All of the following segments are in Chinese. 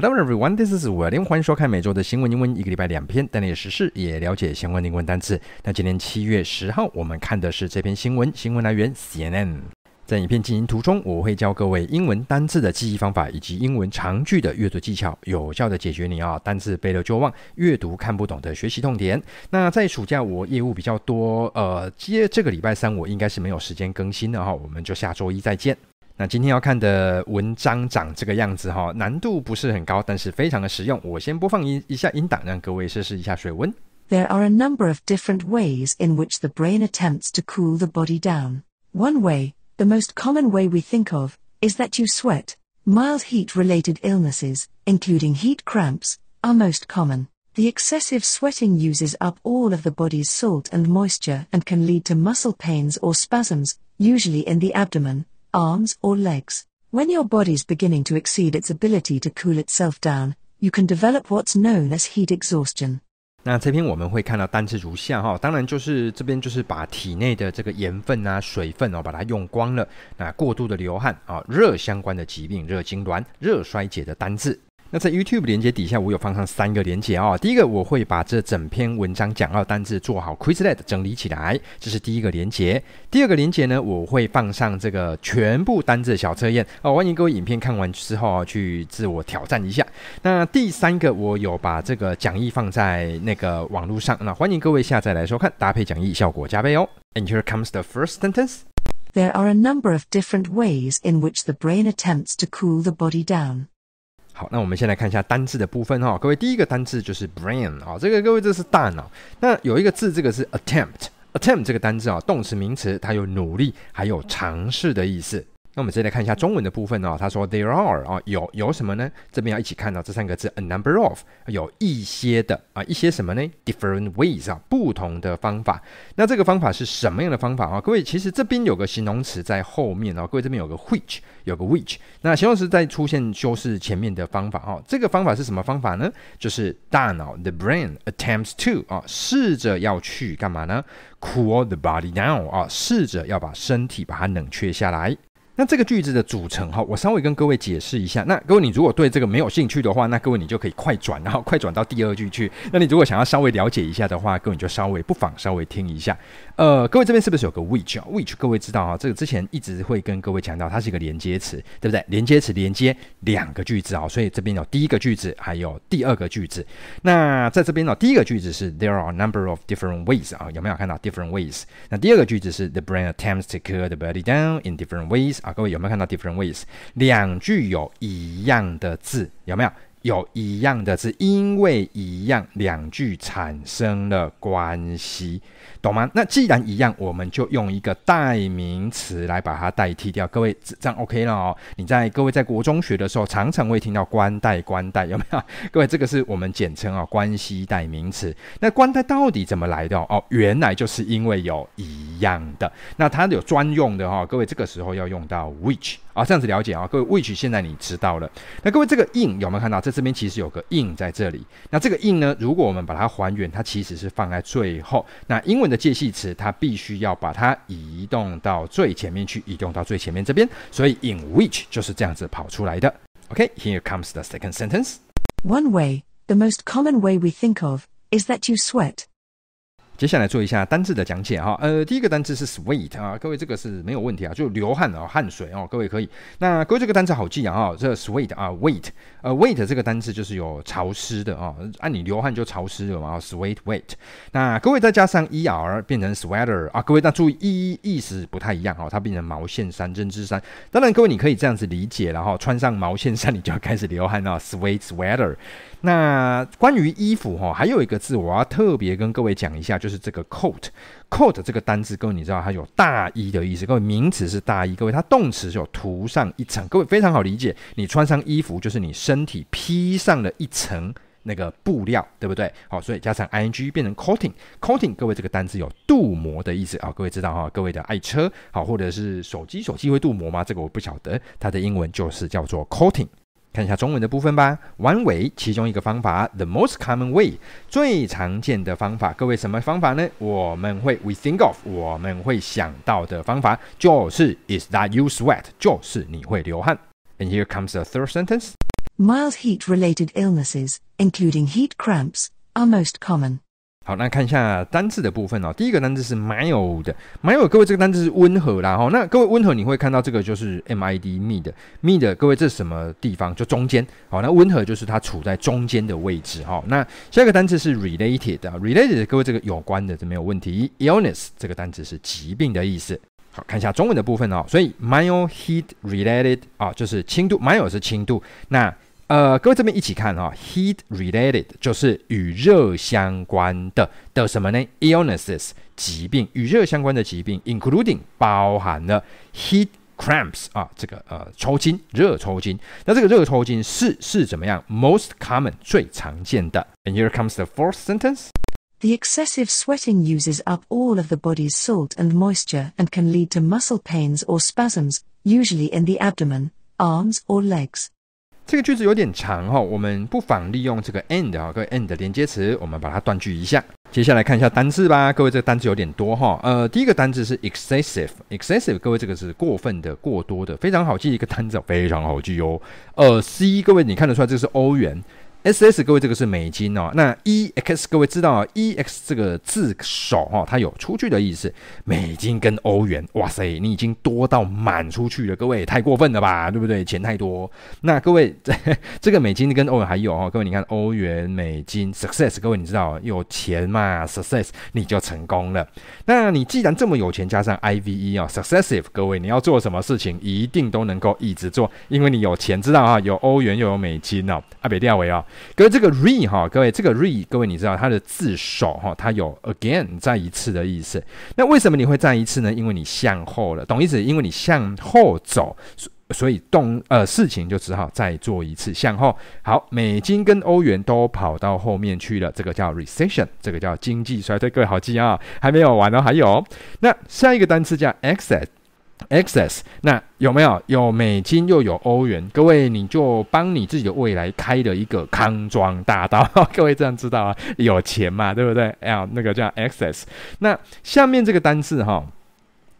Hello everyone, this is William。欢迎收看每周的新闻英文，一个礼拜两篇，带你时事也了解相关英文单词。那今天七月十号，我们看的是这篇新闻，新闻来源 CNN。在影片进行途中，我会教各位英文单词的记忆方法，以及英文长句的阅读技巧，有效的解决你啊单词背了就忘、阅读看不懂的学习痛点。那在暑假我业务比较多，呃，接这个礼拜三我应该是没有时间更新的哈，我们就下周一再见。那今天要看的文章长这个样子哈，难度不是很高，但是非常的实用。我先播放一一下音档，让各位试试一下水温。There are a number of different ways in which the brain attempts to cool the body down. One way, the most common way we think of, is that you sweat. Mild heat-related illnesses, including heat cramps, are most common. The excessive sweating uses up all of the body's salt and moisture and can lead to muscle pains or spasms, usually in the abdomen. arms or legs. When your body's beginning to exceed its ability to cool itself down, you can develop what's known as heat exhaustion. 那这篇我们会看到单词如下哈，当然就是这边就是把体内的这个盐分啊、水分哦，把它用光了。那过度的流汗啊，热相关的疾病、热痉挛、热衰竭的单字。那在 YouTube 连接底下，我有放上三个连接、哦。第一个，我会把这整篇文章讲到单字做好 Quizlet 整理起来，这是第一个连接。第二个连接呢，我会放上这个全部单字小测验哦，欢迎各位影片看完之后去自我挑战一下。那第三个，我有把这个讲义放在那个网络上，那欢迎各位下载来收看，搭配讲义效果加倍哦。And here comes the first sentence. There are a number of different ways in which the brain attempts to cool the body down. 好，那我们先来看一下单字的部分哈。各位，第一个单字就是 brain 啊，这个各位这是大脑。那有一个字，这个是 attempt，attempt 这个单字啊，动词名词，它有努力还有尝试的意思。那我们再来看一下中文的部分哦。他说 there are 啊，有有什么呢？这边要一起看到这三个字 a number of，有一些的啊，一些什么呢？different ways 啊，不同的方法。那这个方法是什么样的方法啊？各位，其实这边有个形容词在后面哦。各位这边有个 which，有个 which。那形容词在出现修饰前面的方法哦。这个方法是什么方法呢？就是大脑 the brain attempts to 啊，试着要去干嘛呢？cool the body down 啊，试着要把身体把它冷却下来。那这个句子的组成哈，我稍微跟各位解释一下。那各位，你如果对这个没有兴趣的话，那各位你就可以快转，然后快转到第二句去。那你如果想要稍微了解一下的话，各位你就稍微不妨稍微听一下。呃，各位这边是不是有个 which 啊？which 各位知道啊，这个之前一直会跟各位强调，它是一个连接词，对不对？连接词连接两个句子啊，所以这边有第一个句子，还有第二个句子。那在这边呢，第一个句子是 There are a number of different ways 啊，有没有看到 different ways？那第二个句子是 The brain attempts to cure the body down in different ways 各位有没有看到 different ways？两句有一样的字，有没有？有一样的字，因为一样，两句产生了关系。懂吗？那既然一样，我们就用一个代名词来把它代替掉。各位，这样 OK 了哦。你在各位在国中学的时候，常常会听到关代、关代，有没有？各位，这个是我们简称啊，关系代名词。那关代到底怎么来的？哦，原来就是因为有一样的。那它有专用的哈。各位，这个时候要用到 which 啊，这样子了解啊，各位，which 现在你知道了。那各位，这个 in 有没有看到？在这边其实有个 in 在这里。那这个 in 呢，如果我们把它还原，它其实是放在最后。那英文的介系词，它必须要把它移动到最前面去，移动到最前面这边。所以 in which 就是这样子跑出来的。OK，here comes the second sentence. One way, the most common way we think of, is that you sweat. 接下来做一下单字的讲解哈，呃，第一个单字是 sweat 啊，各位这个是没有问题啊，就流汗啊，汗水哦，各位可以。那各位这个单字好记啊，哈，这 sweat 啊，wait，呃，wait 这个单字就是有潮湿的啊，按你流汗就潮湿了嘛，sweat wait。那各位再加上 er 变成 sweater 啊，各位那注意意意思不太一样哈，它变成毛线衫、针织衫。当然各位你可以这样子理解，然后穿上毛线衫你就要开始流汗啊，sweat sweater。那关于衣服哈，还有一个字我要特别跟各位讲一下，就就是这个 coat，coat 这个单字，各位你知道它有大衣的意思。各位名词是大衣，各位它动词就有涂上一层，各位非常好理解。你穿上衣服就是你身体披上了一层那个布料，对不对？好，所以加上 ing 变成 coating，coating 各位这个单字有镀膜的意思啊。各位知道哈，各位的爱车好，或者是手机，手机会镀膜吗？这个我不晓得，它的英文就是叫做 coating。看一下中文的部分吧。One way，其中一个方法，the most common way，最常见的方法。各位什么方法呢？我们会 we think of，我们会想到的方法就是 is that you sweat，就是你会流汗。And here comes the third sentence. Mild heat related illnesses, including heat cramps, are most common. 好，那看一下单字的部分哦。第一个单字是 mild，mild，各位这个单字是温和啦哈。那各位温和，你会看到这个就是 M I D mid，mid，各位这是什么地方？就中间。好，那温和就是它处在中间的位置哈。那下一个单字是 related 啊，related，各位这个有关的这没有问题。illness 这个单字是疾病的意思。好，看一下中文的部分哦。所以 mild heat related 啊，就是轻度，mild 是轻度。那呃，各位这边一起看哈、哦、heat related 就是与热相关的的什么呢？illnesses 疾病，与热相关的疾病，including 包含了 heat cramps 啊，这个呃抽筋，热抽筋。那这个热抽筋是是怎么样？most common 最常见的。And here comes the fourth sentence. The excessive sweating uses up all of the body's salt and moisture and can lead to muscle pains or spasms, usually in the abdomen, arms or legs. 这个句子有点长哈，我们不妨利用这个 and 啊，各位 and 的连接词，我们把它断句一下。接下来看一下单字吧，各位这个单字有点多哈。呃，第一个单字是 excessive，excessive，各位这个是过分的、过多的，非常好记一个单字，非常好记哦。呃，C，各位你看得出来这是欧元。S S 各位这个是美金哦，那 E X 各位知道啊，E X 这个字首哈，它有出去的意思。美金跟欧元，哇塞，你已经多到满出去了，各位太过分了吧，对不对？钱太多。那各位这 这个美金跟欧元还有哦，各位你看欧元、美金，Success 各位你知道有钱嘛，Success 你就成功了。那你既然这么有钱，加上 I V E 啊，Successive 各位你要做什么事情一定都能够一直做，因为你有钱，知道啊，有欧元又有美金哦，阿北调维啊。各位，这个 re 哈，各位这个 re，各位你知道它的字首哈，它有 again 再一次的意思。那为什么你会再一次呢？因为你向后了，懂意思？因为你向后走，所以动呃事情就只好再做一次向后。好，美金跟欧元都跑到后面去了，这个叫 recession，这个叫经济衰退。各位好记啊，还没有完哦，还有。那下一个单词叫 excess。excess，那有没有有美金又有欧元？各位你就帮你自己的未来开了一个康庄大道。各位这样知道啊，有钱嘛，对不对？哎呀，那个叫 excess。那下面这个单字哈，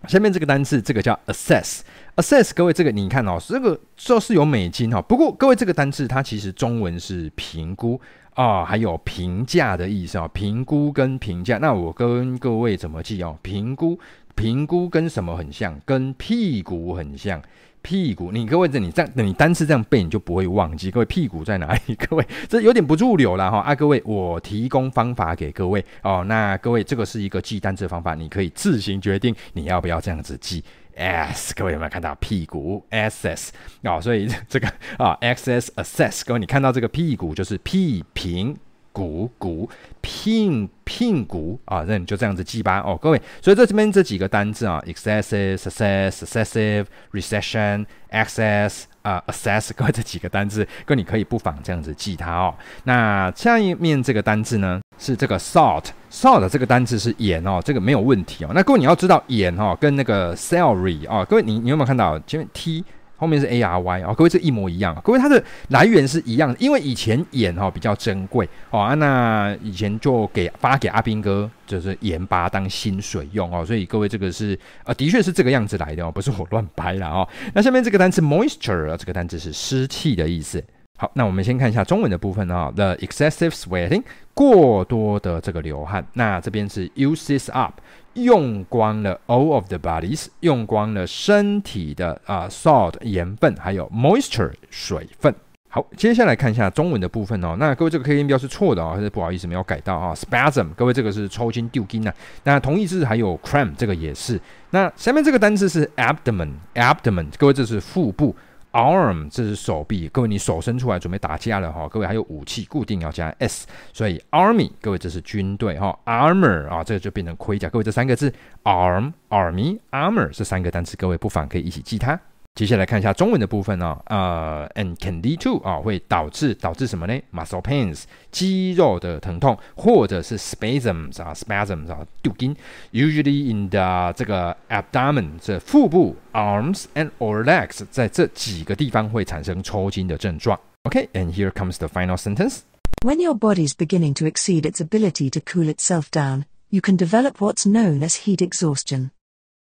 下面这个单字这个叫 assess。assess，各位这个你看哦，这个就是有美金哈，不过各位这个单字它其实中文是评估啊、还有评价的意思啊，评估跟评价。那我跟各位怎么记哦？评估。评估跟什么很像？跟屁股很像。屁股，你各位这你这样，你单词这样背，你就不会忘记。各位屁股在哪里？各位这有点不入流了哈啊！各位，我提供方法给各位哦。那各位，这个是一个记单词方法，你可以自行决定你要不要这样子记。S，各位有没有看到屁股？SS 啊、哦，所以这个啊，XS assess，各位你看到这个屁股就是屁平。股股聘聘股啊，那你就这样子记吧哦，各位。所以在这边这几个单字啊，excessive、success、successive、recession、access 啊、assess，各位这几个单字，各位你可以不妨这样子记它哦。那下一面这个单字呢，是这个 salt，salt 这个单字是盐哦，这个没有问题哦。那各位你要知道盐哦，跟那个 celery 啊，各位你你有没有看到前面 T？后面是 A R Y 啊，各位这一模一样，各位它的来源是一样的，因为以前盐哈比较珍贵哦，啊，那以前就给发给阿兵哥，就是盐巴当薪水用哦，所以各位这个是呃的确是这个样子来的哦，不是我乱掰了哦。那下面这个单词 moisture 这个单词是湿气的意思。好，那我们先看一下中文的部分啊，the excessive sweating 过多的这个流汗，那这边是 uses up。用光了 all of the bodies，用光了身体的啊、salt 盐分，还有 moisture 水分。好，接下来看一下中文的部分哦。那各位这个 K 音标是错的哦，还是不好意思没有改到啊？spasm，各位这个是抽筋、丢筋呐。那同义字还有 cramp，这个也是。那下面这个单词是 abdomen，abdomen，各位这是腹部。Arm 这是手臂，各位你手伸出来准备打架了哈，各位还有武器固定要加 s，所以 army 各位这是军队哈，armor 啊这个就变成盔甲，各位这三个字 arm army armor 这三个单词，各位不妨可以一起记它。接下来看一下中文的部分哦，呃，and can lead to 啊，会导致导致什么呢？muscle pains 肌肉的疼痛，或者是 spasms 啊，spasms 啊，丢筋。Usually in the 这个 abdomen 这腹部，arms and or legs 在这几个地方会产生抽筋的症状。OK，and here comes the final sentence. When your body's beginning to exceed its ability to cool itself down, you can develop what's known as heat exhaustion.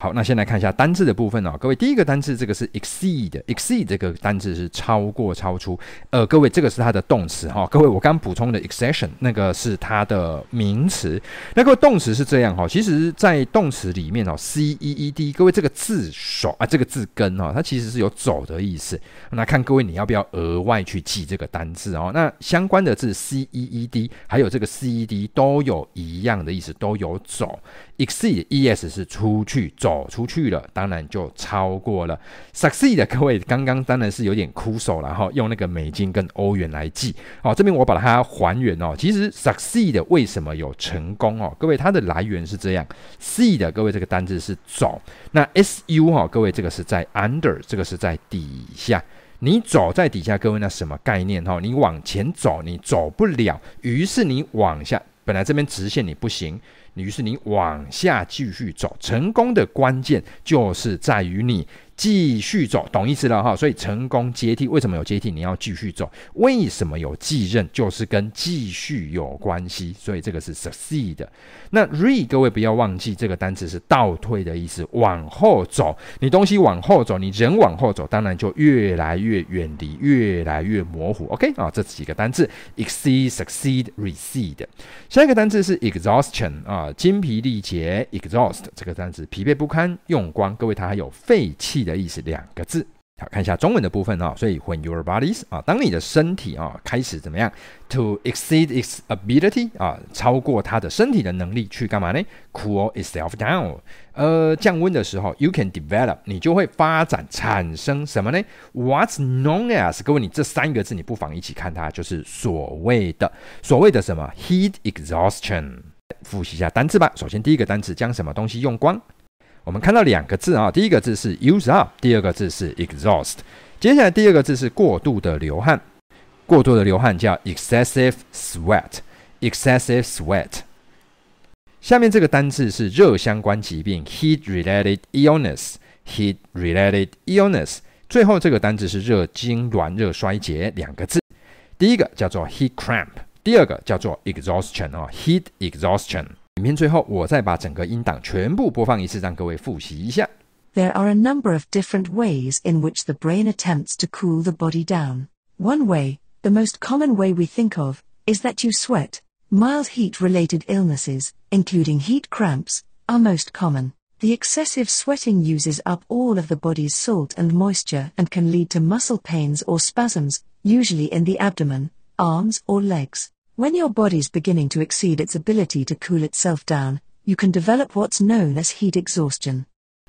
好，那先来看一下单字的部分哦，各位，第一个单字这个是 exceed，exceed 这个单字是超过、超出。呃，各位，这个是它的动词哈、哦。各位，我刚补充的 exception 那个是它的名词。那各位，动词是这样哈、哦，其实在动词里面哦，c e e d，各位这个字首啊，这个字根、哦，它其实是有走的意思。那看各位你要不要额外去记这个单字哦？那相关的字 c e e d，还有这个 c e d 都有一样的意思，都有走。exceed e s 是出去走走出去了，当然就超过了。succeed 各位刚刚当然是有点枯手了哈，用那个美金跟欧元来记。好，这边我把它还原哦。其实 succeed 为什么有成功哦？各位它的来源是这样，seed 各位这个单字是走，那 s u 哈，各位这个是在 under，这个是在底下。你走在底下，各位那什么概念哈？你往前走，你走不了，于是你往下，本来这边直线你不行。于是你往下继续走，成功的关键就是在于你。继续走，懂意思了哈。所以成功接替，为什么有接替？你要继续走。为什么有继任？就是跟继续有关系。所以这个是 succeed。那 re 各位不要忘记，这个单词是倒退的意思，往后走。你东西往后走，你人往后走，当然就越来越远离，越来越模糊。OK 啊，这几个单字：exceed、succeed、recede。下一个单字是 exhaustion 啊，精疲力竭。exhaust 这个单词，疲惫不堪，用光。各位，它还有废弃的意思，两个字。好，看一下中文的部分啊。所以，when your bodies 啊，当你的身体啊开始怎么样，to exceed its ability 啊，超过它的身体的能力去干嘛呢？Cool itself down，呃，降温的时候，you can develop，你就会发展产生什么呢？What's known as？各位，你这三个字你不妨一起看它，就是所谓的所谓的什么 heat exhaustion。复习一下单词吧。首先，第一个单词将什么东西用光？我们看到两个字啊，第一个字是 use up，第二个字是 exhaust。接下来第二个字是过度的流汗，过度的流汗叫 excessive sweat，excessive sweat。下面这个单字是热相关疾病 heat-related illness，heat-related illness。最后这个单字是热痉挛、热衰竭两个字，第一个叫做 heat cramp，第二个叫做 exhaustion 啊，heat exhaustion。影片最后，我再把整个音档全部播放一次，让各位复习一下。There are a number of different ways in which the brain attempts to cool the body down. One way, the most common way we think of, is that you sweat. Mild heat-related illnesses, including heat cramps, are most common. The excessive sweating uses up all of the body's salt and moisture and can lead to muscle pains or spasms, usually in the abdomen, arms or legs. When your body's beginning to exceed its ability to cool itself down, you can develop what's known as heat exhaustion.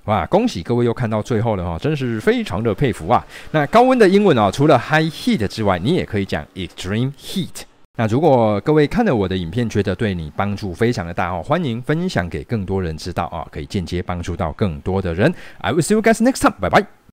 哇，恭喜各位又看到最后了哈，真是非常的佩服啊！那高温的英文啊，除了 high heat 之外，你也可以讲 extreme heat。那如果各位看了我的影片，觉得对你帮助非常的大哦，欢迎分享给更多人知道啊，可以间接帮助到更多的人。I will see you guys next time，拜拜。